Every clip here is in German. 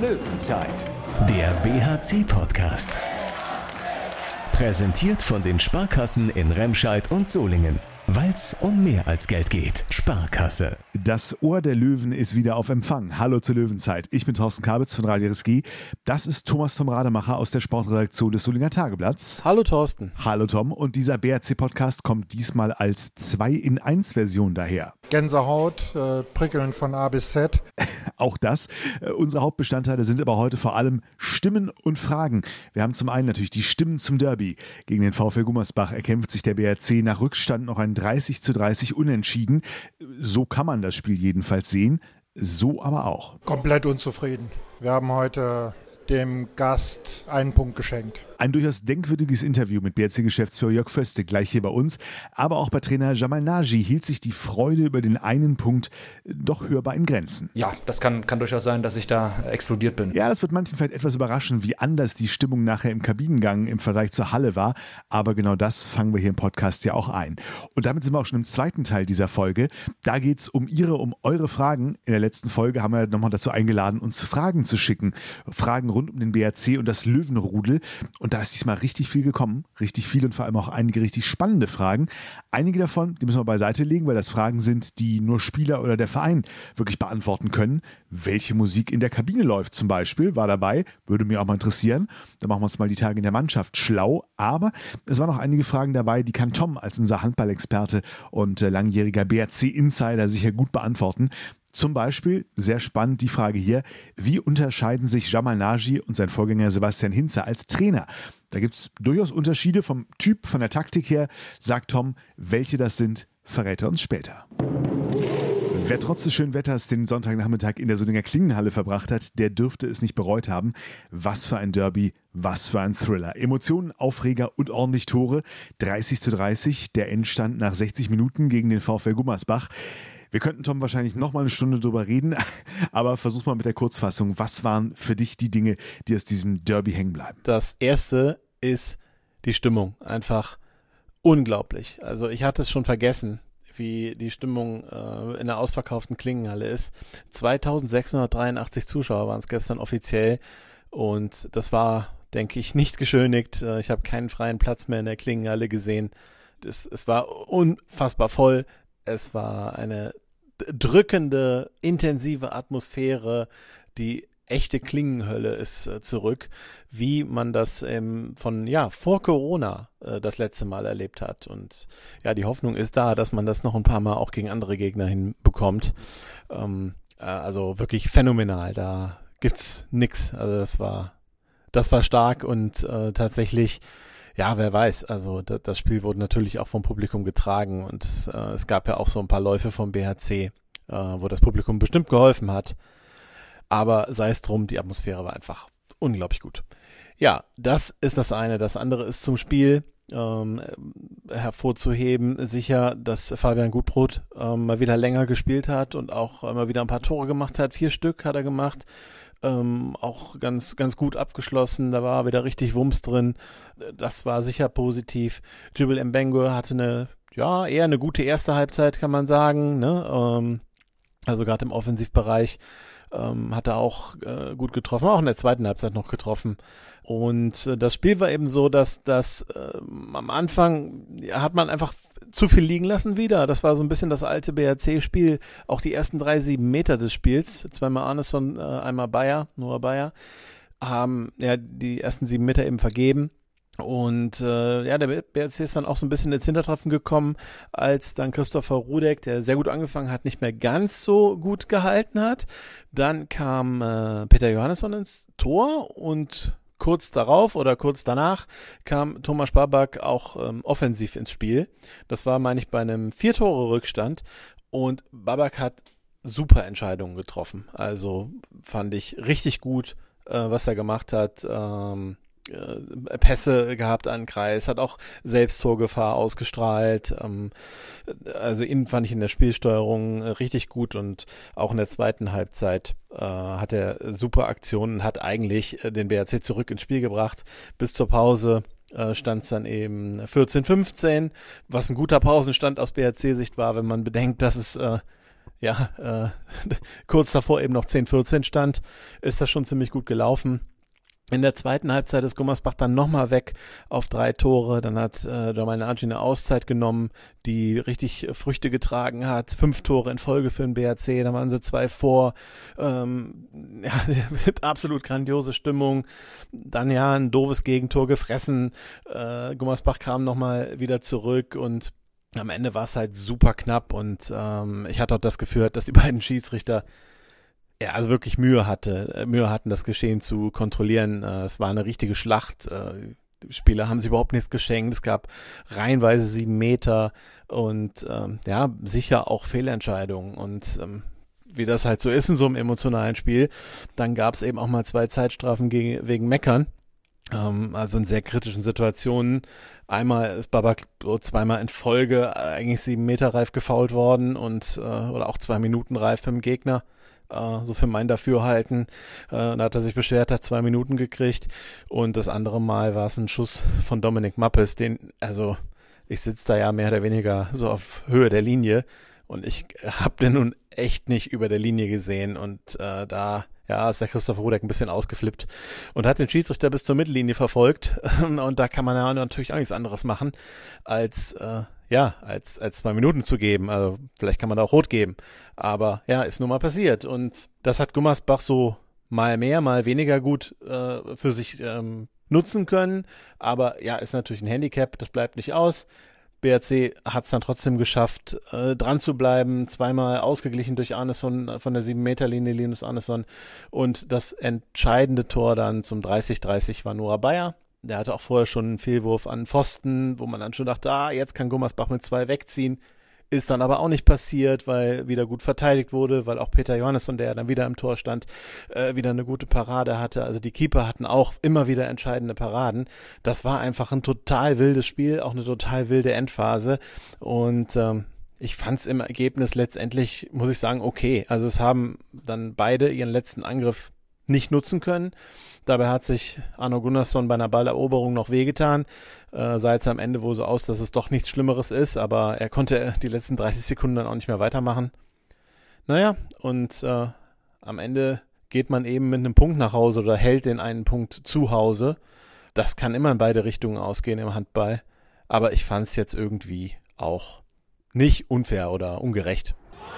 Löwenzeit, der BHC-Podcast. Präsentiert von den Sparkassen in Remscheid und Solingen. Weil es um mehr als Geld geht. Sparkasse. Das Ohr der Löwen ist wieder auf Empfang. Hallo zur Löwenzeit. Ich bin Thorsten Kabitz von Radio RSG. Das ist Thomas Tom Rademacher aus der Sportredaktion des Solinger Tageblatts. Hallo Thorsten. Hallo Tom. Und dieser BRC-Podcast kommt diesmal als 2 in 1 Version daher. Gänsehaut, äh, prickeln von A bis Z. Auch das. Äh, unsere Hauptbestandteile sind aber heute vor allem Stimmen und Fragen. Wir haben zum einen natürlich die Stimmen zum Derby. Gegen den VfL Gummersbach erkämpft sich der BRC nach Rückstand noch ein 30 zu 30 unentschieden. So kann man das Spiel jedenfalls sehen. So aber auch. Komplett unzufrieden. Wir haben heute dem Gast einen Punkt geschenkt. Ein durchaus denkwürdiges Interview mit BRC-Geschäftsführer Jörg Föste gleich hier bei uns. Aber auch bei Trainer Jamal Naji hielt sich die Freude über den einen Punkt doch hörbar in Grenzen. Ja, das kann, kann durchaus sein, dass ich da explodiert bin. Ja, das wird manchen vielleicht etwas überraschen, wie anders die Stimmung nachher im Kabinengang im Vergleich zur Halle war. Aber genau das fangen wir hier im Podcast ja auch ein. Und damit sind wir auch schon im zweiten Teil dieser Folge. Da geht es um Ihre, um eure Fragen. In der letzten Folge haben wir nochmal dazu eingeladen, uns Fragen zu schicken. Fragen rund um den BRC und das Löwenrudel. Und da ist diesmal richtig viel gekommen. Richtig viel und vor allem auch einige richtig spannende Fragen. Einige davon, die müssen wir beiseite legen, weil das Fragen sind, die nur Spieler oder der Verein wirklich beantworten können. Welche Musik in der Kabine läuft zum Beispiel, war dabei, würde mir auch mal interessieren. Da machen wir uns mal die Tage in der Mannschaft schlau. Aber es waren auch einige Fragen dabei, die kann Tom als unser Handballexperte und äh, langjähriger BRC-Insider sicher gut beantworten. Zum Beispiel, sehr spannend die Frage hier, wie unterscheiden sich Jamal Naji und sein Vorgänger Sebastian Hinze als Trainer? Da gibt es durchaus Unterschiede vom Typ, von der Taktik her, sagt Tom. Welche das sind, verrät er uns später. Wer trotz des schönen Wetters den Sonntagnachmittag in der Solinger Klingenhalle verbracht hat, der dürfte es nicht bereut haben. Was für ein Derby, was für ein Thriller. Emotionen, Aufreger und ordentlich Tore. 30 zu 30, der Endstand nach 60 Minuten gegen den VfL Gummersbach. Wir könnten, Tom, wahrscheinlich noch mal eine Stunde drüber reden, aber versuch mal mit der Kurzfassung. Was waren für dich die Dinge, die aus diesem Derby hängen bleiben? Das erste ist die Stimmung. Einfach unglaublich. Also ich hatte es schon vergessen, wie die Stimmung äh, in der ausverkauften Klingenhalle ist. 2683 Zuschauer waren es gestern offiziell und das war, denke ich, nicht geschönigt. Äh, ich habe keinen freien Platz mehr in der Klingenhalle gesehen. Das, es war unfassbar voll. Es war eine drückende, intensive Atmosphäre, die echte Klingenhölle ist äh, zurück, wie man das ähm, von ja vor Corona äh, das letzte Mal erlebt hat. Und ja, die Hoffnung ist da, dass man das noch ein paar Mal auch gegen andere Gegner hinbekommt. Ähm, äh, also wirklich phänomenal. Da gibt's nix. Also das war das war stark und äh, tatsächlich ja, wer weiß. Also das Spiel wurde natürlich auch vom Publikum getragen und es, äh, es gab ja auch so ein paar Läufe vom BHC, äh, wo das Publikum bestimmt geholfen hat. Aber sei es drum, die Atmosphäre war einfach unglaublich gut. Ja, das ist das eine. Das andere ist zum Spiel ähm, hervorzuheben, sicher, dass Fabian Gutbrot ähm, mal wieder länger gespielt hat und auch mal wieder ein paar Tore gemacht hat. Vier Stück hat er gemacht ähm, auch ganz, ganz gut abgeschlossen. Da war wieder richtig Wumms drin. Das war sicher positiv. Jibril Mbengue hatte eine, ja, eher eine gute erste Halbzeit, kann man sagen. Ne? Ähm, also gerade im Offensivbereich ähm, hat er auch äh, gut getroffen, auch in der zweiten Halbzeit noch getroffen. Und äh, das Spiel war eben so, dass das äh, am Anfang ja, hat man einfach zu viel liegen lassen wieder. Das war so ein bisschen das alte BRC-Spiel. Auch die ersten drei, sieben Meter des Spiels, zweimal Arneson, äh, einmal Bayer, Noah Bayer, haben ja die ersten sieben Meter eben vergeben. Und äh, ja, der BRC ist dann auch so ein bisschen ins Hintertreffen gekommen, als dann Christopher Rudek, der sehr gut angefangen hat, nicht mehr ganz so gut gehalten hat. Dann kam äh, Peter Johannesson ins Tor und kurz darauf oder kurz danach kam Thomas Babak auch ähm, offensiv ins Spiel. Das war, meine ich, bei einem Vier-Tore-Rückstand und Babak hat super Entscheidungen getroffen. Also fand ich richtig gut, äh, was er gemacht hat. Ähm, äh, Pässe gehabt an Kreis, hat auch selbst Torgefahr ausgestrahlt. Ähm, also ihn fand ich in der Spielsteuerung äh, richtig gut und auch in der zweiten Halbzeit äh, hat er super Aktionen, hat eigentlich äh, den BRC zurück ins Spiel gebracht. Bis zur Pause äh, stand es dann eben 14-15, was ein guter Pausenstand aus BRC-Sicht war, wenn man bedenkt, dass es äh, ja, äh, kurz davor eben noch 10-14 stand, ist das schon ziemlich gut gelaufen. In der zweiten Halbzeit ist Gummersbach dann nochmal weg auf drei Tore. Dann hat äh, Domalnagi eine Auszeit genommen, die richtig Früchte getragen hat. Fünf Tore in Folge für den BRC, da waren sie zwei vor. Ähm, ja, absolut grandiose Stimmung. Dann ja ein doofes Gegentor gefressen. Äh, Gummersbach kam nochmal wieder zurück und am Ende war es halt super knapp und ähm, ich hatte auch das Gefühl, dass die beiden Schiedsrichter ja, also wirklich Mühe hatte, äh, Mühe hatten, das Geschehen zu kontrollieren. Äh, es war eine richtige Schlacht. Äh, die Spieler haben sich überhaupt nichts geschenkt. Es gab reihenweise sieben Meter und ähm, ja, sicher auch Fehlentscheidungen. Und ähm, wie das halt so ist in so einem emotionalen Spiel, dann gab es eben auch mal zwei Zeitstrafen gegen, wegen Meckern. Ähm, also in sehr kritischen Situationen. Einmal ist Babak zweimal in Folge eigentlich sieben Meter reif gefault worden und äh, oder auch zwei Minuten reif beim Gegner äh, so für mein Dafürhalten. Äh, da hat er sich beschwert, hat zwei Minuten gekriegt. Und das andere Mal war es ein Schuss von Dominik Mappes, den, also ich sitze da ja mehr oder weniger so auf Höhe der Linie und ich habe den nun echt nicht über der Linie gesehen und äh, da ja, ist der Christoph Rudek ein bisschen ausgeflippt und hat den Schiedsrichter bis zur Mittellinie verfolgt. und da kann man ja natürlich auch nichts anderes machen, als äh, ja, als, als zwei Minuten zu geben. Also vielleicht kann man da auch rot geben. Aber ja, ist nun mal passiert. Und das hat Gummersbach so mal mehr, mal weniger gut äh, für sich ähm, nutzen können. Aber ja, ist natürlich ein Handicap, das bleibt nicht aus. BRC hat es dann trotzdem geschafft, äh, dran zu bleiben, zweimal ausgeglichen durch Arneson von der 7-Meter-Linie, Linus Arneson. Und das entscheidende Tor dann zum 30-30 war Nora Bayer. Der hatte auch vorher schon einen Fehlwurf an Pfosten, wo man dann schon dachte, ah, jetzt kann Gummersbach mit zwei wegziehen. Ist dann aber auch nicht passiert, weil wieder gut verteidigt wurde, weil auch Peter Johannesson, der dann wieder im Tor stand, äh, wieder eine gute Parade hatte. Also die Keeper hatten auch immer wieder entscheidende Paraden. Das war einfach ein total wildes Spiel, auch eine total wilde Endphase. Und ähm, ich fand es im Ergebnis letztendlich, muss ich sagen, okay. Also es haben dann beide ihren letzten Angriff nicht nutzen können. Dabei hat sich Arno Gunnarsson bei einer Balleroberung noch wehgetan. Äh, sah jetzt am Ende wohl so aus, dass es doch nichts Schlimmeres ist, aber er konnte die letzten 30 Sekunden dann auch nicht mehr weitermachen. Naja, und äh, am Ende geht man eben mit einem Punkt nach Hause oder hält den einen Punkt zu Hause. Das kann immer in beide Richtungen ausgehen im Handball. Aber ich fand es jetzt irgendwie auch nicht unfair oder ungerecht.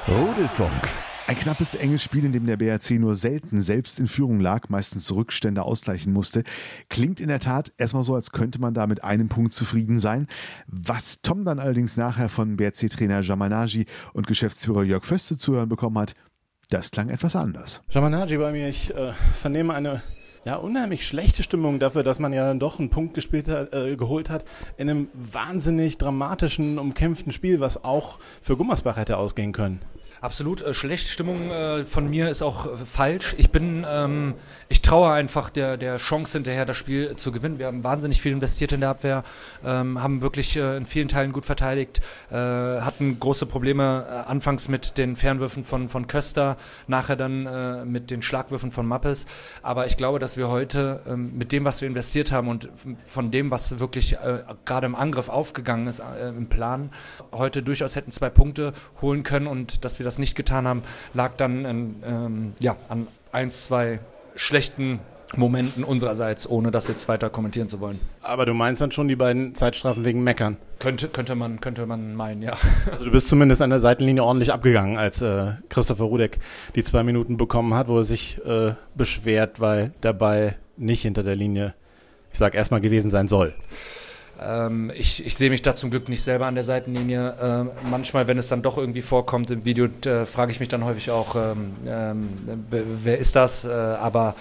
Rudelfunk. Ein knappes, enges Spiel, in dem der BRC nur selten selbst in Führung lag, meistens Rückstände ausgleichen musste. Klingt in der Tat erstmal so, als könnte man da mit einem Punkt zufrieden sein. Was Tom dann allerdings nachher von BRC-Trainer Jamanagi und Geschäftsführer Jörg Föste zu hören bekommen hat, das klang etwas anders. Jamanagi bei mir, ich äh, vernehme eine ja, unheimlich schlechte Stimmung dafür, dass man ja dann doch einen Punkt gespielt hat, äh, geholt hat in einem wahnsinnig dramatischen, umkämpften Spiel, was auch für Gummersbach hätte ausgehen können. Absolut. Äh, schlechte Stimmung äh, von mir ist auch äh, falsch. Ich bin, ähm, ich traue einfach der, der Chance hinterher, das Spiel zu gewinnen. Wir haben wahnsinnig viel investiert in der Abwehr, ähm, haben wirklich in vielen Teilen gut verteidigt, hatten große Probleme anfangs mit den Fernwürfen von, von Köster, nachher dann mit den Schlagwürfen von Mappes. Aber ich glaube, dass wir heute ähm, mit dem, was wir investiert haben und von dem, was wirklich gerade im Angriff aufgegangen ist, im Plan, heute durchaus hätten zwei Punkte holen können und dass wir das nicht getan haben, lag dann in, ähm, ja, an ein, zwei schlechten Momenten unsererseits, ohne das jetzt weiter kommentieren zu wollen. Aber du meinst dann schon die beiden Zeitstrafen wegen Meckern? Könnte, könnte, man, könnte man meinen, ja. Also du bist zumindest an der Seitenlinie ordentlich abgegangen, als äh, Christopher Rudek die zwei Minuten bekommen hat, wo er sich äh, beschwert, weil der Ball nicht hinter der Linie, ich sag erstmal gewesen sein soll. Ähm, ich, ich sehe mich da zum Glück nicht selber an der Seitenlinie. Ähm, manchmal, wenn es dann doch irgendwie vorkommt im Video, äh, frage ich mich dann häufig auch, ähm, ähm wer ist das? Äh, aber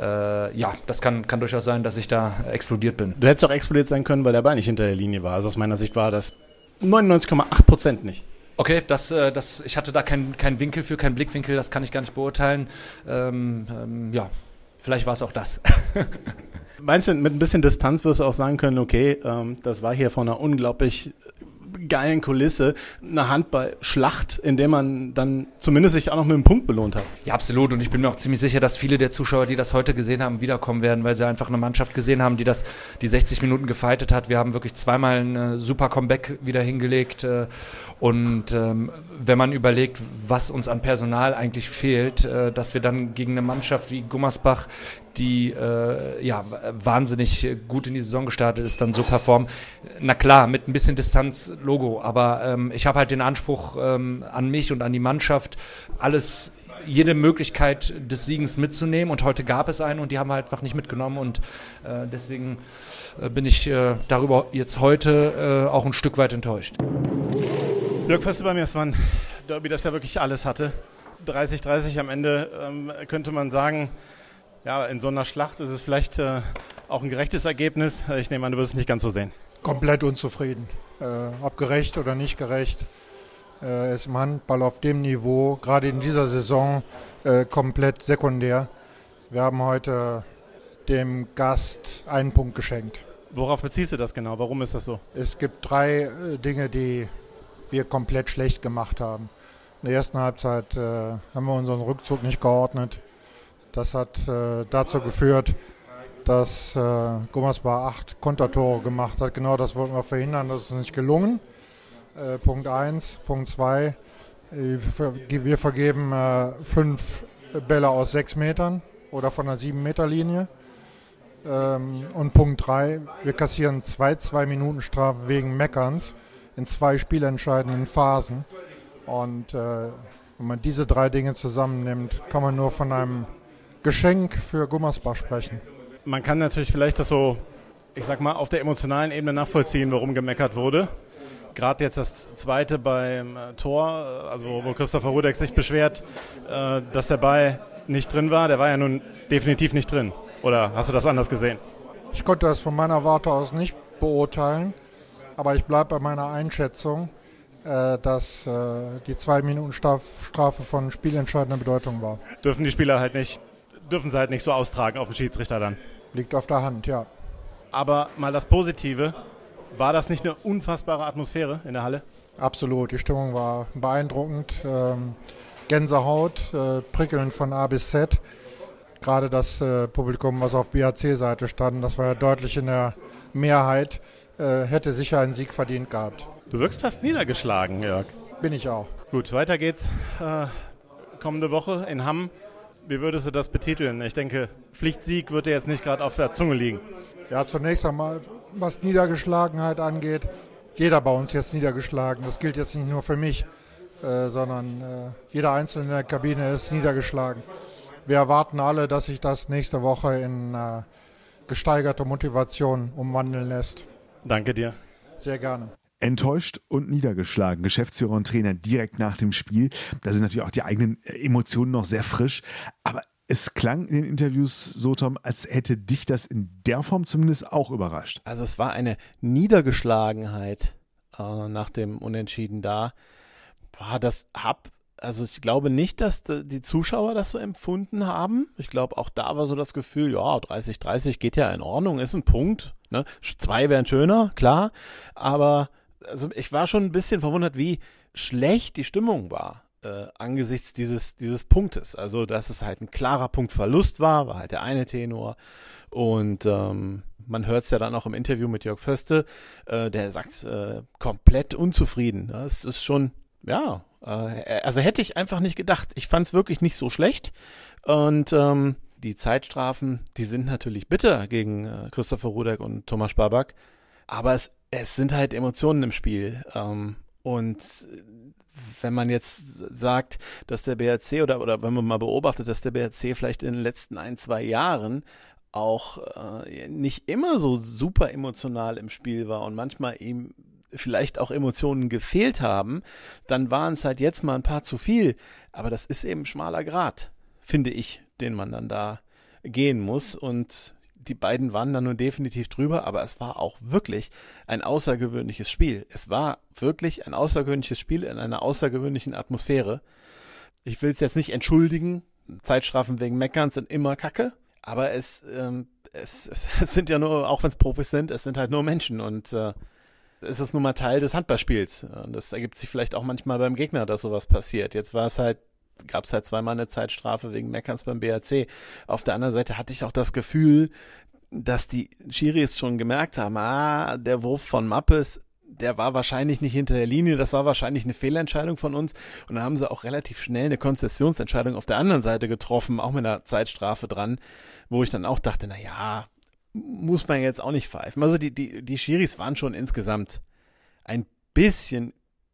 äh, ja, das kann, kann durchaus sein, dass ich da explodiert bin. Du hättest auch explodiert sein können, weil der Ball nicht hinter der Linie war. Also aus meiner Sicht war das 99,8 Prozent nicht. Okay, das, äh, das, ich hatte da keinen kein Winkel für, keinen Blickwinkel, das kann ich gar nicht beurteilen. Ähm, ähm, ja, vielleicht war es auch das. Meinst du, mit ein bisschen Distanz wirst du auch sagen können, okay, ähm, das war hier von einer unglaublich geilen Kulisse eine Handball-Schlacht, in der man dann zumindest sich auch noch mit einem Punkt belohnt hat. Ja, absolut. Und ich bin mir auch ziemlich sicher, dass viele der Zuschauer, die das heute gesehen haben, wiederkommen werden, weil sie einfach eine Mannschaft gesehen haben, die das die 60 Minuten gefeitet hat. Wir haben wirklich zweimal ein äh, super Comeback wieder hingelegt. Äh, und ähm, wenn man überlegt, was uns an Personal eigentlich fehlt, äh, dass wir dann gegen eine Mannschaft wie Gummersbach, die äh, ja wahnsinnig gut in die Saison gestartet ist, dann so performen. Na klar, mit ein bisschen Distanz Logo, aber ähm, ich habe halt den Anspruch ähm, an mich und an die Mannschaft, alles jede Möglichkeit des Siegens mitzunehmen und heute gab es einen und die haben wir halt einfach nicht mitgenommen und äh, deswegen äh, bin ich äh, darüber jetzt heute äh, auch ein Stück weit enttäuscht. Jörg Förster bei mir, es war ein Derby, das ja wirklich alles hatte. 30-30 am Ende ähm, könnte man sagen, ja, in so einer Schlacht ist es vielleicht äh, auch ein gerechtes Ergebnis. Ich nehme an, du wirst es nicht ganz so sehen. Komplett unzufrieden. Äh, ob gerecht oder nicht gerecht, äh, ist im Handball auf dem Niveau, gerade in dieser Saison, äh, komplett sekundär. Wir haben heute dem Gast einen Punkt geschenkt. Worauf beziehst du das genau? Warum ist das so? Es gibt drei äh, Dinge, die wir komplett schlecht gemacht haben. In der ersten Halbzeit äh, haben wir unseren Rückzug nicht geordnet. Das hat äh, dazu geführt, dass äh, Gummersbach acht Kontertore gemacht hat. Genau das wollten wir verhindern, das ist nicht gelungen. Äh, Punkt 1. Punkt 2. Äh, wir vergeben äh, fünf Bälle aus sechs Metern oder von der sieben Meter Linie. Ähm, und Punkt 3. Wir kassieren zwei zwei Minuten Strafe wegen Meckerns in zwei spielentscheidenden Phasen. Und äh, wenn man diese drei Dinge zusammennimmt, kann man nur von einem Geschenk für Gummersbach sprechen. Man kann natürlich vielleicht das so, ich sag mal, auf der emotionalen Ebene nachvollziehen, warum gemeckert wurde. Gerade jetzt das zweite beim äh, Tor, äh, also wo Christopher Rudeck sich beschwert, äh, dass der Ball nicht drin war. Der war ja nun definitiv nicht drin. Oder hast du das anders gesehen? Ich konnte das von meiner Warte aus nicht beurteilen. Aber ich bleibe bei meiner Einschätzung, dass die zwei Minuten Strafe von spielentscheidender Bedeutung war. Dürfen die Spieler halt nicht, dürfen sie halt nicht so austragen auf den Schiedsrichter dann. Liegt auf der Hand, ja. Aber mal das Positive, war das nicht eine unfassbare Atmosphäre in der Halle? Absolut, die Stimmung war beeindruckend. Ähm, Gänsehaut, äh, prickelnd von A bis Z. Gerade das äh, Publikum, was auf BHC-Seite stand, das war ja deutlich in der Mehrheit äh, hätte sicher einen Sieg verdient gehabt. Du wirkst fast niedergeschlagen, Jörg. Bin ich auch. Gut, weiter geht's. Äh, kommende Woche in Hamm. Wie würdest du das betiteln? Ich denke, Pflichtsieg wird dir jetzt nicht gerade auf der Zunge liegen. Ja, zunächst einmal, was Niedergeschlagenheit angeht, jeder bei uns jetzt niedergeschlagen. Das gilt jetzt nicht nur für mich, äh, sondern äh, jeder Einzelne in der Kabine ist niedergeschlagen. Wir erwarten alle, dass sich das nächste Woche in äh, gesteigerte Motivation umwandeln lässt. Danke dir. Sehr gerne. Enttäuscht und niedergeschlagen, Geschäftsführer und Trainer direkt nach dem Spiel. Da sind natürlich auch die eigenen Emotionen noch sehr frisch. Aber es klang in den Interviews so, Tom, als hätte dich das in der Form zumindest auch überrascht. Also es war eine Niedergeschlagenheit äh, nach dem Unentschieden da. Boah, das hab also ich glaube nicht, dass die Zuschauer das so empfunden haben. Ich glaube, auch da war so das Gefühl, ja, 30-30 geht ja in Ordnung, ist ein Punkt. Ne? Zwei wären schöner, klar. Aber also ich war schon ein bisschen verwundert, wie schlecht die Stimmung war. Äh, angesichts dieses, dieses Punktes. Also, dass es halt ein klarer Punktverlust war, war halt der eine Tenor. Und ähm, man hört es ja dann auch im Interview mit Jörg Föste, äh, der sagt, äh, komplett unzufrieden. Das ist schon, ja, äh, also hätte ich einfach nicht gedacht. Ich fand es wirklich nicht so schlecht. Und ähm, die Zeitstrafen, die sind natürlich bitter gegen äh, Christopher Rudek und Thomas Spabak. Aber es, es sind halt Emotionen im Spiel. Ähm, und wenn man jetzt sagt, dass der BRC oder, oder wenn man mal beobachtet, dass der BRC vielleicht in den letzten ein, zwei Jahren auch äh, nicht immer so super emotional im Spiel war und manchmal ihm vielleicht auch Emotionen gefehlt haben, dann waren es halt jetzt mal ein paar zu viel. Aber das ist eben schmaler Grad, finde ich, den man dann da gehen muss. Und die beiden waren dann nur definitiv drüber, aber es war auch wirklich ein außergewöhnliches Spiel. Es war wirklich ein außergewöhnliches Spiel in einer außergewöhnlichen Atmosphäre. Ich will es jetzt nicht entschuldigen. Zeitstrafen wegen Meckern sind immer Kacke, aber es, ähm, es, es, es sind ja nur, auch wenn es Profis sind, es sind halt nur Menschen und äh, ist es nun mal Teil des Handballspiels. Und das ergibt sich vielleicht auch manchmal beim Gegner, dass sowas passiert. Jetzt war es halt gab es halt zweimal eine Zeitstrafe wegen Meckerns beim BRC. Auf der anderen Seite hatte ich auch das Gefühl, dass die Schiris schon gemerkt haben, ah, der Wurf von Mappes, der war wahrscheinlich nicht hinter der Linie, das war wahrscheinlich eine Fehlentscheidung von uns. Und dann haben sie auch relativ schnell eine Konzessionsentscheidung auf der anderen Seite getroffen, auch mit einer Zeitstrafe dran, wo ich dann auch dachte, na ja, muss man jetzt auch nicht pfeifen. Also die, die, die Schiris waren schon insgesamt ein bisschen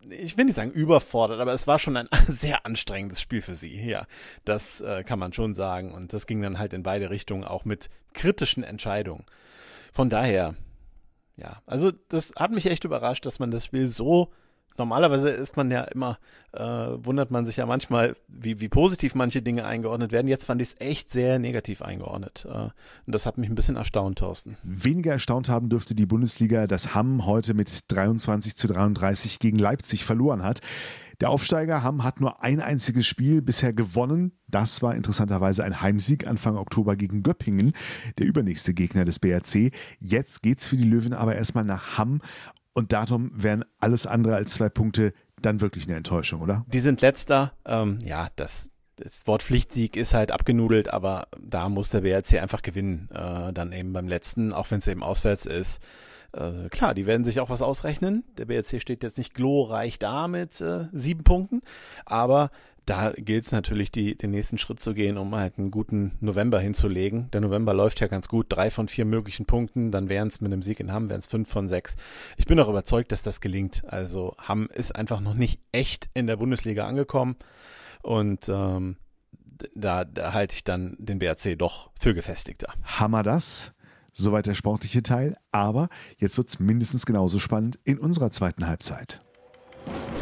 ich will nicht sagen überfordert, aber es war schon ein sehr anstrengendes Spiel für sie. Ja, das äh, kann man schon sagen. Und das ging dann halt in beide Richtungen, auch mit kritischen Entscheidungen. Von daher, ja, also das hat mich echt überrascht, dass man das Spiel so normalerweise ist man ja immer, äh, wundert man sich ja manchmal, wie, wie positiv manche Dinge eingeordnet werden. Jetzt fand ich es echt sehr negativ eingeordnet. Äh, und das hat mich ein bisschen erstaunt, Thorsten. Weniger erstaunt haben dürfte die Bundesliga, dass Hamm heute mit 23 zu 33 gegen Leipzig verloren hat. Der Aufsteiger Hamm hat nur ein einziges Spiel bisher gewonnen. Das war interessanterweise ein Heimsieg Anfang Oktober gegen Göppingen, der übernächste Gegner des BRC. Jetzt geht's für die Löwen aber erstmal nach Hamm und darum wären alles andere als zwei Punkte dann wirklich eine Enttäuschung, oder? Die sind letzter. Ähm, ja, das, das Wort Pflichtsieg ist halt abgenudelt, aber da muss der BRC einfach gewinnen. Äh, dann eben beim letzten, auch wenn es eben auswärts ist. Äh, klar, die werden sich auch was ausrechnen. Der BRC steht jetzt nicht glorreich da mit äh, sieben Punkten, aber da gilt es natürlich, die, den nächsten Schritt zu gehen, um halt einen guten November hinzulegen. Der November läuft ja ganz gut. Drei von vier möglichen Punkten, dann wären es mit einem Sieg in Hamm, wären es fünf von sechs. Ich bin auch überzeugt, dass das gelingt. Also Hamm ist einfach noch nicht echt in der Bundesliga angekommen. Und ähm, da, da halte ich dann den BRC doch für gefestigter. Hammer das. Soweit der sportliche Teil. Aber jetzt wird es mindestens genauso spannend in unserer zweiten Halbzeit.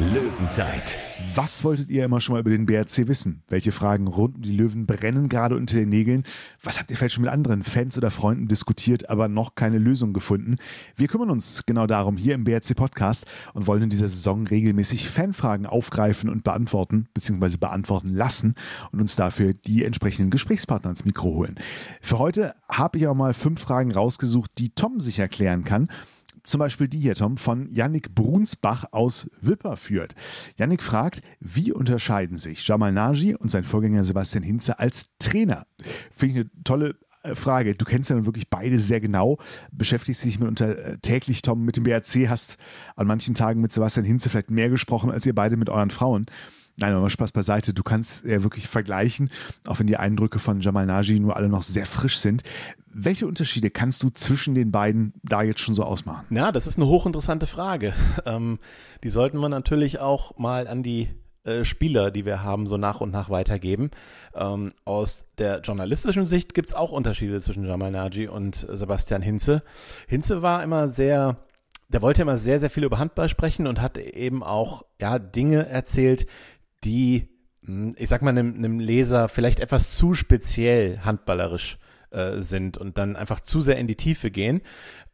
Löwenzeit. Was wolltet ihr immer schon mal über den BRC wissen? Welche Fragen rund um die Löwen brennen gerade unter den Nägeln? Was habt ihr vielleicht schon mit anderen Fans oder Freunden diskutiert, aber noch keine Lösung gefunden? Wir kümmern uns genau darum hier im BRC Podcast und wollen in dieser Saison regelmäßig Fanfragen aufgreifen und beantworten, beziehungsweise beantworten lassen und uns dafür die entsprechenden Gesprächspartner ins Mikro holen. Für heute habe ich auch mal fünf Fragen rausgesucht, die Tom sich erklären kann. Zum Beispiel die hier, Tom, von Yannick Brunsbach aus Wipperfürth. Yannick fragt, wie unterscheiden sich Jamal Naji und sein Vorgänger Sebastian Hinze als Trainer? Finde ich eine tolle äh, Frage. Du kennst ja nun wirklich beide sehr genau, beschäftigst dich mitunter äh, täglich, Tom, mit dem BRC, hast an manchen Tagen mit Sebastian Hinze vielleicht mehr gesprochen als ihr beide mit euren Frauen. Nein, aber Spaß beiseite. Du kannst ja wirklich vergleichen, auch wenn die Eindrücke von Jamal Naji nur alle noch sehr frisch sind. Welche Unterschiede kannst du zwischen den beiden da jetzt schon so ausmachen? Ja, das ist eine hochinteressante Frage. Ähm, die sollten wir natürlich auch mal an die äh, Spieler, die wir haben, so nach und nach weitergeben. Ähm, aus der journalistischen Sicht gibt es auch Unterschiede zwischen Jamal Naji und Sebastian Hinze. Hinze war immer sehr der wollte immer sehr, sehr viel über Handball sprechen und hat eben auch ja Dinge erzählt, die, hm, ich sag mal, einem, einem Leser vielleicht etwas zu speziell handballerisch äh, sind und dann einfach zu sehr in die Tiefe gehen.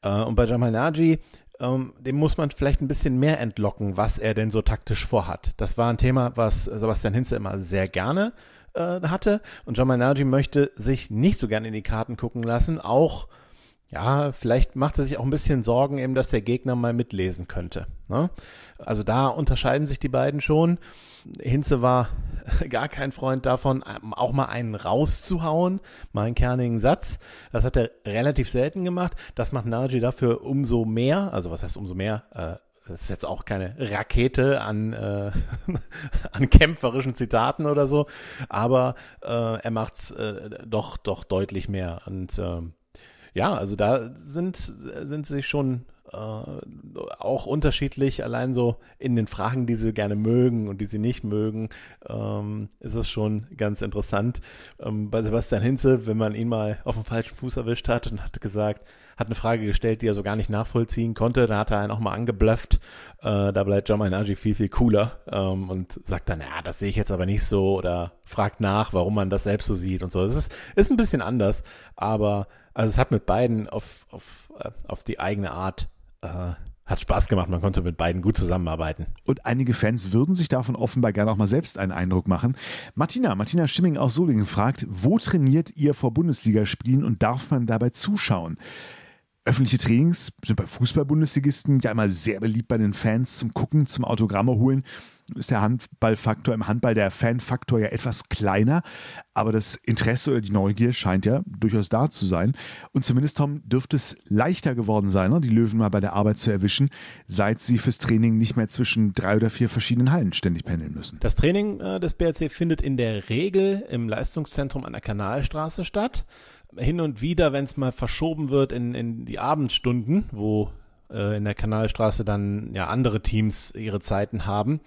Äh, und bei Jamal Naji, ähm, dem muss man vielleicht ein bisschen mehr entlocken, was er denn so taktisch vorhat. Das war ein Thema, was Sebastian Hinze immer sehr gerne äh, hatte. Und Jamal Naji möchte sich nicht so gerne in die Karten gucken lassen, auch ja, vielleicht macht er sich auch ein bisschen Sorgen, eben, dass der Gegner mal mitlesen könnte. Ne? Also da unterscheiden sich die beiden schon. Hinze war gar kein Freund davon, auch mal einen rauszuhauen, mal einen kernigen Satz. Das hat er relativ selten gemacht. Das macht Naji dafür umso mehr. Also was heißt umso mehr? Äh, das ist jetzt auch keine Rakete an, äh, an kämpferischen Zitaten oder so, aber äh, er macht's äh, doch, doch deutlich mehr. Und äh, ja, also da sind, sind sich schon auch unterschiedlich, allein so in den Fragen, die sie gerne mögen und die sie nicht mögen, ähm, ist es schon ganz interessant. Ähm, bei Sebastian Hinze, wenn man ihn mal auf dem falschen Fuß erwischt hat und hat gesagt, hat eine Frage gestellt, die er so gar nicht nachvollziehen konnte, dann hat er einen auch mal angeblufft. Äh, da bleibt John Minardi viel, viel cooler ähm, und sagt dann, ja, das sehe ich jetzt aber nicht so oder fragt nach, warum man das selbst so sieht und so. Es ist, ist ein bisschen anders, aber also es hat mit beiden auf, auf, äh, auf die eigene Art äh, hat Spaß gemacht, man konnte mit beiden gut zusammenarbeiten. Und einige Fans würden sich davon offenbar gerne auch mal selbst einen Eindruck machen. Martina, Martina Schimming aus Solingen fragt, wo trainiert ihr vor Bundesligaspielen und darf man dabei zuschauen? Öffentliche Trainings sind bei Fußball-Bundesligisten ja immer sehr beliebt bei den Fans zum Gucken, zum Autogramme holen. Ist der Handballfaktor im Handball, der Fanfaktor ja etwas kleiner, aber das Interesse oder die Neugier scheint ja durchaus da zu sein. Und zumindest, Tom, dürfte es leichter geworden sein, ne, die Löwen mal bei der Arbeit zu erwischen, seit sie fürs Training nicht mehr zwischen drei oder vier verschiedenen Hallen ständig pendeln müssen. Das Training äh, des BRC findet in der Regel im Leistungszentrum an der Kanalstraße statt hin und wieder, wenn es mal verschoben wird in, in die Abendstunden, wo äh, in der Kanalstraße dann ja andere Teams ihre Zeiten haben,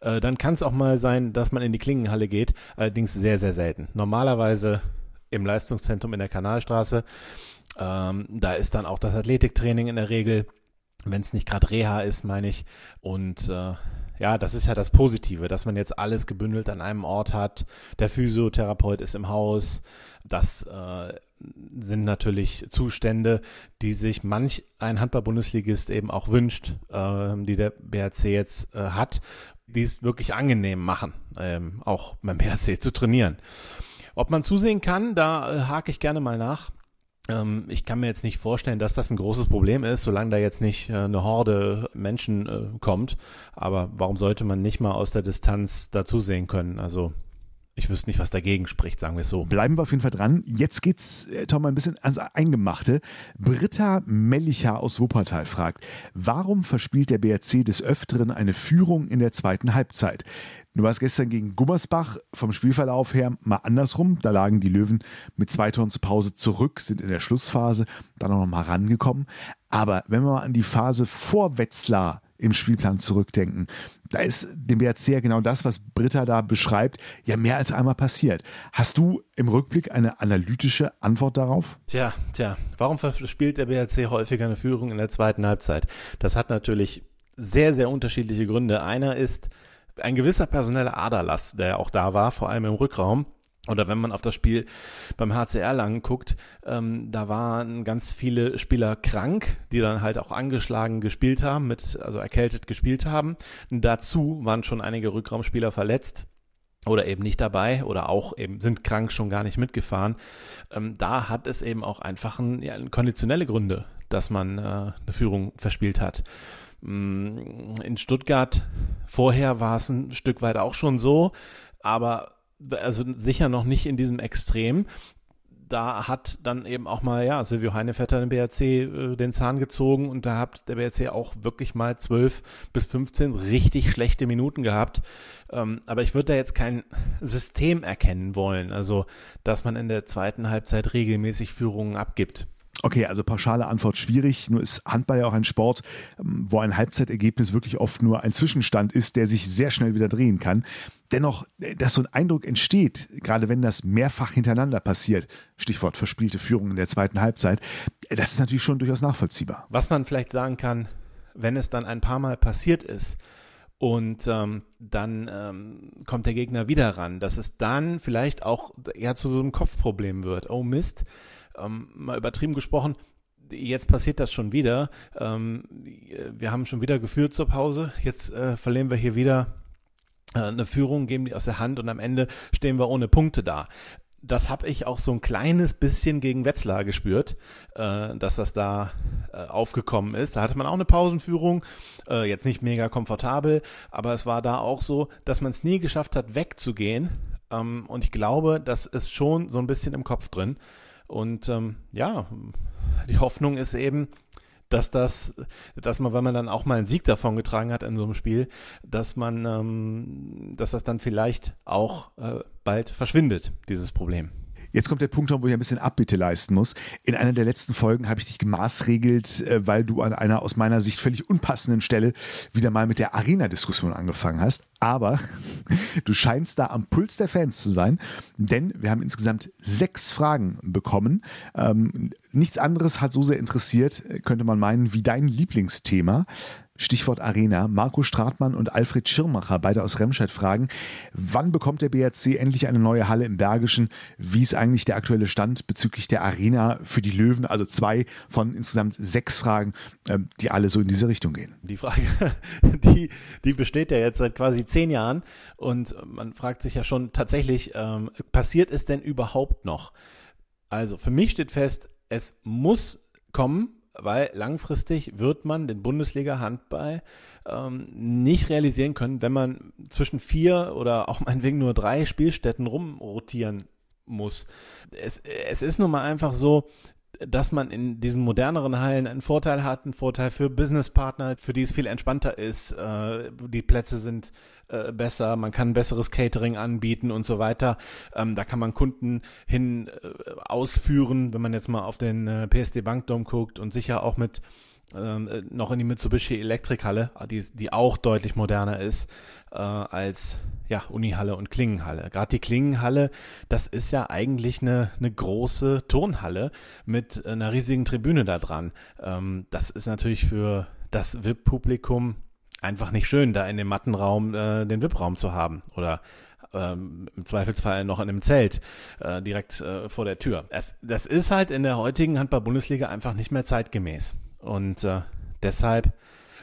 äh, dann kann es auch mal sein, dass man in die Klingenhalle geht, allerdings sehr, sehr selten. Normalerweise im Leistungszentrum in der Kanalstraße. Ähm, da ist dann auch das Athletiktraining in der Regel, wenn es nicht gerade Reha ist, meine ich. Und äh, ja, das ist ja das Positive, dass man jetzt alles gebündelt an einem Ort hat. Der Physiotherapeut ist im Haus. Das äh, sind natürlich Zustände, die sich manch ein Handball-Bundesligist eben auch wünscht, äh, die der BRC jetzt äh, hat, die es wirklich angenehm machen, ähm, auch beim BRC zu trainieren. Ob man zusehen kann, da äh, hake ich gerne mal nach. Ähm, ich kann mir jetzt nicht vorstellen, dass das ein großes Problem ist, solange da jetzt nicht äh, eine Horde Menschen äh, kommt. Aber warum sollte man nicht mal aus der Distanz dazusehen können? Also ich wüsste nicht, was dagegen spricht, sagen wir es so. Bleiben wir auf jeden Fall dran. Jetzt geht's, äh, Tom, ein bisschen ans Eingemachte. Britta Mellicher aus Wuppertal fragt, warum verspielt der BRC des Öfteren eine Führung in der zweiten Halbzeit? Du warst gestern gegen Gummersbach vom Spielverlauf her mal andersrum. Da lagen die Löwen mit zwei Toren zur Pause zurück, sind in der Schlussphase dann auch noch mal rangekommen. Aber wenn wir mal an die Phase vor Wetzlar im Spielplan zurückdenken. Da ist dem BRC ja genau das, was Britta da beschreibt, ja mehr als einmal passiert. Hast du im Rückblick eine analytische Antwort darauf? Tja, tja, warum spielt der BRC häufiger eine Führung in der zweiten Halbzeit? Das hat natürlich sehr, sehr unterschiedliche Gründe. Einer ist ein gewisser personeller Aderlass, der auch da war, vor allem im Rückraum. Oder wenn man auf das Spiel beim HCR lang guckt, ähm, da waren ganz viele Spieler krank, die dann halt auch angeschlagen gespielt haben, mit, also erkältet gespielt haben. Und dazu waren schon einige Rückraumspieler verletzt oder eben nicht dabei oder auch eben sind krank schon gar nicht mitgefahren. Ähm, da hat es eben auch einfach ein, ja, konditionelle Gründe, dass man äh, eine Führung verspielt hat. Mm, in Stuttgart vorher war es ein Stück weit auch schon so, aber also sicher noch nicht in diesem Extrem. Da hat dann eben auch mal, ja, Silvio Heinevetter den BRC äh, den Zahn gezogen und da hat der BRC auch wirklich mal 12 bis 15 richtig schlechte Minuten gehabt. Ähm, aber ich würde da jetzt kein System erkennen wollen, also dass man in der zweiten Halbzeit regelmäßig Führungen abgibt. Okay, also pauschale Antwort schwierig. Nur ist Handball ja auch ein Sport, ähm, wo ein Halbzeitergebnis wirklich oft nur ein Zwischenstand ist, der sich sehr schnell wieder drehen kann. Dennoch, äh, dass so ein Eindruck entsteht, gerade wenn das mehrfach hintereinander passiert, Stichwort verspielte Führung in der zweiten Halbzeit, äh, das ist natürlich schon durchaus nachvollziehbar. Was man vielleicht sagen kann, wenn es dann ein paar Mal passiert ist, und ähm, dann ähm, kommt der Gegner wieder ran, dass es dann vielleicht auch ja zu so einem Kopfproblem wird. Oh Mist, ähm, mal übertrieben gesprochen, jetzt passiert das schon wieder. Ähm, wir haben schon wieder geführt zur Pause. Jetzt äh, verlieren wir hier wieder äh, eine Führung, geben die aus der Hand und am Ende stehen wir ohne Punkte da. Das habe ich auch so ein kleines bisschen gegen Wetzlar gespürt, äh, dass das da äh, aufgekommen ist. Da hatte man auch eine Pausenführung, äh, jetzt nicht mega komfortabel, aber es war da auch so, dass man es nie geschafft hat, wegzugehen. Ähm, und ich glaube, das ist schon so ein bisschen im Kopf drin. Und ähm, ja, die Hoffnung ist eben, dass das, dass man, wenn man dann auch mal einen Sieg davon getragen hat in so einem Spiel, dass man, ähm, dass das dann vielleicht auch äh, bald verschwindet, dieses Problem. Jetzt kommt der Punkt, wo ich ein bisschen Abbitte leisten muss. In einer der letzten Folgen habe ich dich gemaßregelt, äh, weil du an einer aus meiner Sicht völlig unpassenden Stelle wieder mal mit der Arena-Diskussion angefangen hast. Aber du scheinst da am Puls der Fans zu sein, denn wir haben insgesamt sechs Fragen bekommen. Ähm, nichts anderes hat so sehr interessiert, könnte man meinen, wie dein Lieblingsthema. Stichwort Arena. Marco Stratmann und Alfred Schirmacher, beide aus Remscheid, fragen, wann bekommt der BRC endlich eine neue Halle im Bergischen? Wie ist eigentlich der aktuelle Stand bezüglich der Arena für die Löwen? Also zwei von insgesamt sechs Fragen, ähm, die alle so in diese Richtung gehen. Die Frage, die, die besteht ja jetzt seit quasi zehn Jahren und man fragt sich ja schon tatsächlich, ähm, passiert es denn überhaupt noch? Also für mich steht fest, es muss kommen, Weil langfristig wird man den Bundesliga-Handball ähm, nicht realisieren können, wenn man zwischen vier oder auch meinetwegen nur drei Spielstätten rumrotieren muss. Es, es ist nun mal einfach so, dass man in diesen moderneren Hallen einen Vorteil hat, einen Vorteil für Businesspartner, für die es viel entspannter ist. Äh, die Plätze sind äh, besser, man kann besseres Catering anbieten und so weiter. Ähm, da kann man Kunden hin äh, ausführen, wenn man jetzt mal auf den äh, PSD Bankdom guckt und sicher auch mit ähm, äh, noch in die Mitsubishi Elektrikhalle, die, die auch deutlich moderner ist äh, als ja, Unihalle und Klingenhalle. Gerade die Klingenhalle, das ist ja eigentlich eine, eine große Turnhalle mit einer riesigen Tribüne da dran. Ähm, das ist natürlich für das VIP-Publikum einfach nicht schön, da in dem Mattenraum äh, den VIP-Raum zu haben oder ähm, im Zweifelsfall noch in einem Zelt äh, direkt äh, vor der Tür. Es, das ist halt in der heutigen Handball-Bundesliga einfach nicht mehr zeitgemäß. Und äh, deshalb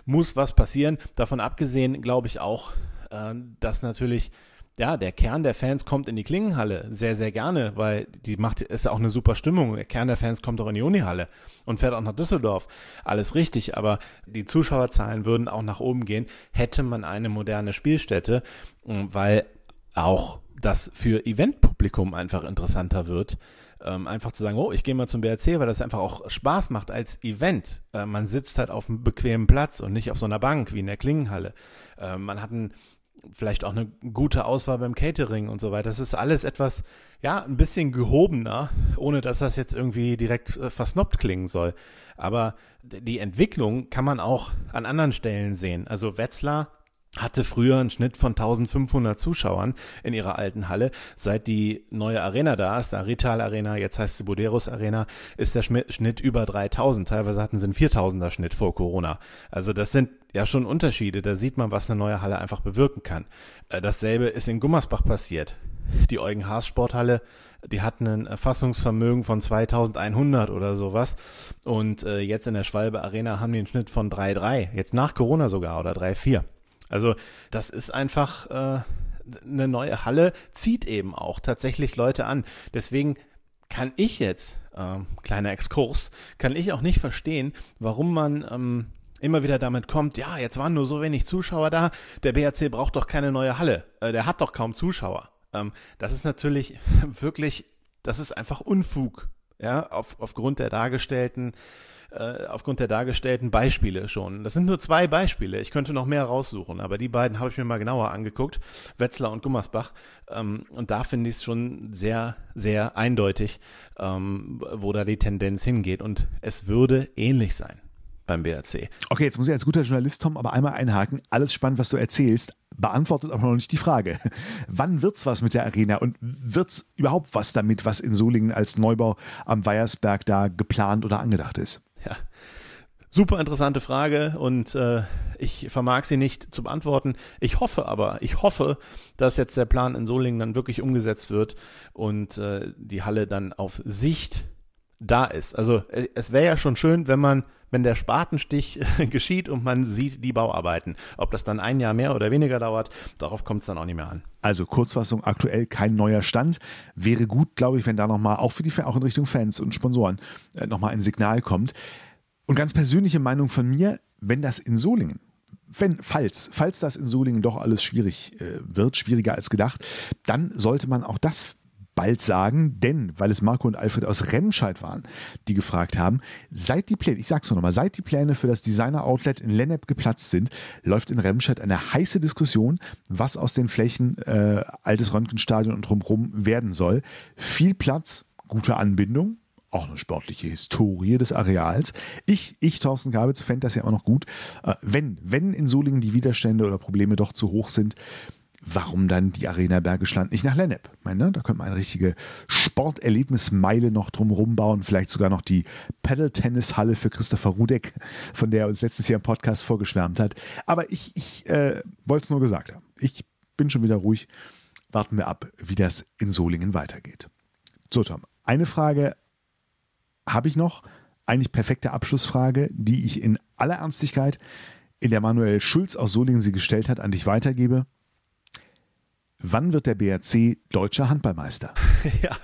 muss was passieren. Davon abgesehen glaube ich auch, äh, dass natürlich ja, der Kern der Fans kommt in die Klingenhalle sehr, sehr gerne, weil die macht, ist ja auch eine super Stimmung. Der Kern der Fans kommt auch in die Unihalle und fährt auch nach Düsseldorf. Alles richtig, aber die Zuschauerzahlen würden auch nach oben gehen, hätte man eine moderne Spielstätte, weil auch das für Eventpublikum einfach interessanter wird. Ähm, einfach zu sagen, oh, ich gehe mal zum BRC, weil das einfach auch Spaß macht als Event. Äh, man sitzt halt auf einem bequemen Platz und nicht auf so einer Bank wie in der Klingenhalle. Äh, man hat ein vielleicht auch eine gute Auswahl beim Catering und so weiter. Das ist alles etwas, ja, ein bisschen gehobener, ohne dass das jetzt irgendwie direkt äh, versnoppt klingen soll. Aber die Entwicklung kann man auch an anderen Stellen sehen. Also Wetzlar hatte früher einen Schnitt von 1500 Zuschauern in ihrer alten Halle. Seit die neue Arena da ist, der Rital Arena, jetzt heißt sie Boderos Arena, ist der Schnitt über 3000. Teilweise hatten sie einen 4000er Schnitt vor Corona. Also das sind ja schon Unterschiede. Da sieht man, was eine neue Halle einfach bewirken kann. Äh, dasselbe ist in Gummersbach passiert. Die Eugen Haas Sporthalle die hatten ein Erfassungsvermögen von 2100 oder sowas. Und äh, jetzt in der Schwalbe Arena haben die einen Schnitt von 3,3. Jetzt nach Corona sogar oder 3,4. Also das ist einfach äh, eine neue Halle, zieht eben auch tatsächlich Leute an. Deswegen kann ich jetzt, äh, kleiner Exkurs, kann ich auch nicht verstehen, warum man ähm, immer wieder damit kommt, ja, jetzt waren nur so wenig Zuschauer da, der BRC braucht doch keine neue Halle, äh, der hat doch kaum Zuschauer. Ähm, das ist natürlich wirklich, das ist einfach Unfug, ja, auf, aufgrund der dargestellten äh, aufgrund der dargestellten Beispiele schon. Das sind nur zwei Beispiele. Ich könnte noch mehr raussuchen, aber die beiden habe ich mir mal genauer angeguckt, Wetzlar und Gummersbach. Ähm, und da finde ich es schon sehr, sehr eindeutig, ähm, wo da die Tendenz hingeht. Und es würde ähnlich sein beim BRC. Okay, jetzt muss ich als guter Journalist, Tom, aber einmal einhaken. Alles spannend, was du erzählst, beantwortet aber noch nicht die Frage. Wann wird's was mit der Arena und wird's überhaupt was damit, was in Solingen als Neubau am Weiersberg da geplant oder angedacht ist? Ja, super interessante Frage und äh, ich vermag sie nicht zu beantworten. Ich hoffe aber, ich hoffe, dass jetzt der Plan in Solingen dann wirklich umgesetzt wird und äh, die Halle dann auf Sicht da ist. Also äh, es wäre ja schon schön, wenn man wenn der Spatenstich geschieht und man sieht die Bauarbeiten. Ob das dann ein Jahr mehr oder weniger dauert, darauf kommt es dann auch nicht mehr an. Also Kurzfassung, aktuell kein neuer Stand. Wäre gut, glaube ich, wenn da nochmal, auch für die auch in Richtung Fans und Sponsoren, äh, nochmal ein Signal kommt. Und ganz persönliche Meinung von mir, wenn das in Solingen wenn, falls, falls das in Solingen doch alles schwierig äh, wird, schwieriger als gedacht, dann sollte man auch das bald sagen, denn, weil es Marco und Alfred aus Remscheid waren, die gefragt haben, seit die Pläne, ich sag's nur nochmal, seit die Pläne für das Designer Outlet in Lennep geplatzt sind, läuft in Remscheid eine heiße Diskussion, was aus den Flächen äh, altes Röntgenstadion und drumherum werden soll. Viel Platz, gute Anbindung, auch eine sportliche Historie des Areals. Ich, ich Thorsten Gabitz, fände das ja immer noch gut. Äh, wenn, wenn in Solingen die Widerstände oder Probleme doch zu hoch sind, warum dann die Arena Bergisch Land nicht nach Lennep? Meine, ne, da könnte man eine richtige Sporterlebnismeile noch drumherum bauen, vielleicht sogar noch die Paddle-Tennis-Halle für Christopher Rudek, von der er uns letztes Jahr im Podcast vorgeschwärmt hat. Aber ich, ich äh, wollte es nur gesagt haben. Ich bin schon wieder ruhig. Warten wir ab, wie das in Solingen weitergeht. So, Tom, eine Frage habe ich noch. Eigentlich perfekte Abschlussfrage, die ich in aller Ernstigkeit in der Manuel Schulz aus Solingen sie gestellt hat, an dich weitergebe. Wann wird der BRC deutscher Handballmeister? ja,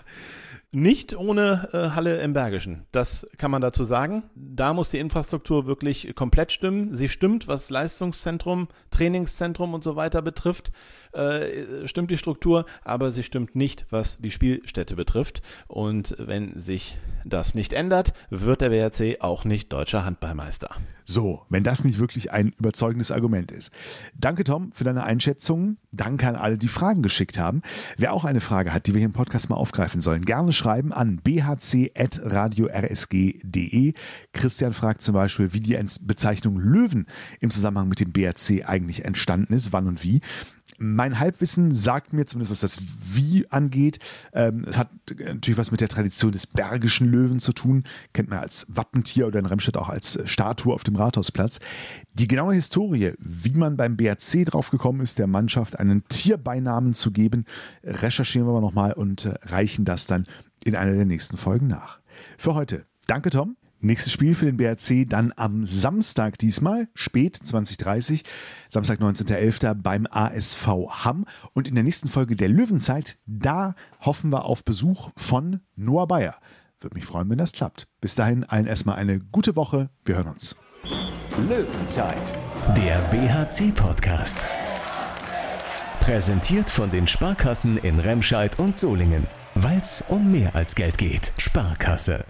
nicht ohne äh, Halle im Bergischen. Das kann man dazu sagen. Da muss die Infrastruktur wirklich komplett stimmen. Sie stimmt, was Leistungszentrum, Trainingszentrum und so weiter betrifft. Äh, stimmt die Struktur, aber sie stimmt nicht, was die Spielstätte betrifft. Und wenn sich das nicht ändert, wird der WRC auch nicht deutscher Handballmeister. So, wenn das nicht wirklich ein überzeugendes Argument ist. Danke, Tom, für deine Einschätzungen. Danke an alle, die Fragen geschickt haben. Wer auch eine Frage hat, die wir hier im Podcast mal aufgreifen sollen, gerne schreiben an bhc.radiorsg.de. Christian fragt zum Beispiel, wie die Bezeichnung Löwen im Zusammenhang mit dem BRC eigentlich entstanden ist, wann und wie. Mein Halbwissen sagt mir, zumindest was das Wie angeht, ähm, es hat natürlich was mit der Tradition des bergischen Löwen zu tun. Kennt man als Wappentier oder in Remscheid auch als Statue auf dem Rathausplatz. Die genaue Historie, wie man beim BRC drauf gekommen ist, der Mannschaft einen Tierbeinamen zu geben, recherchieren wir nochmal und äh, reichen das dann in einer der nächsten Folgen nach. Für heute, danke Tom. Nächstes Spiel für den BRC dann am Samstag diesmal, spät 2030, Samstag 19.11. beim ASV Hamm. Und in der nächsten Folge der Löwenzeit, da hoffen wir auf Besuch von Noah Bayer. Würde mich freuen, wenn das klappt. Bis dahin allen erstmal eine gute Woche. Wir hören uns. Löwenzeit, der BHC-Podcast. Präsentiert von den Sparkassen in Remscheid und Solingen. Weil es um mehr als Geld geht. Sparkasse.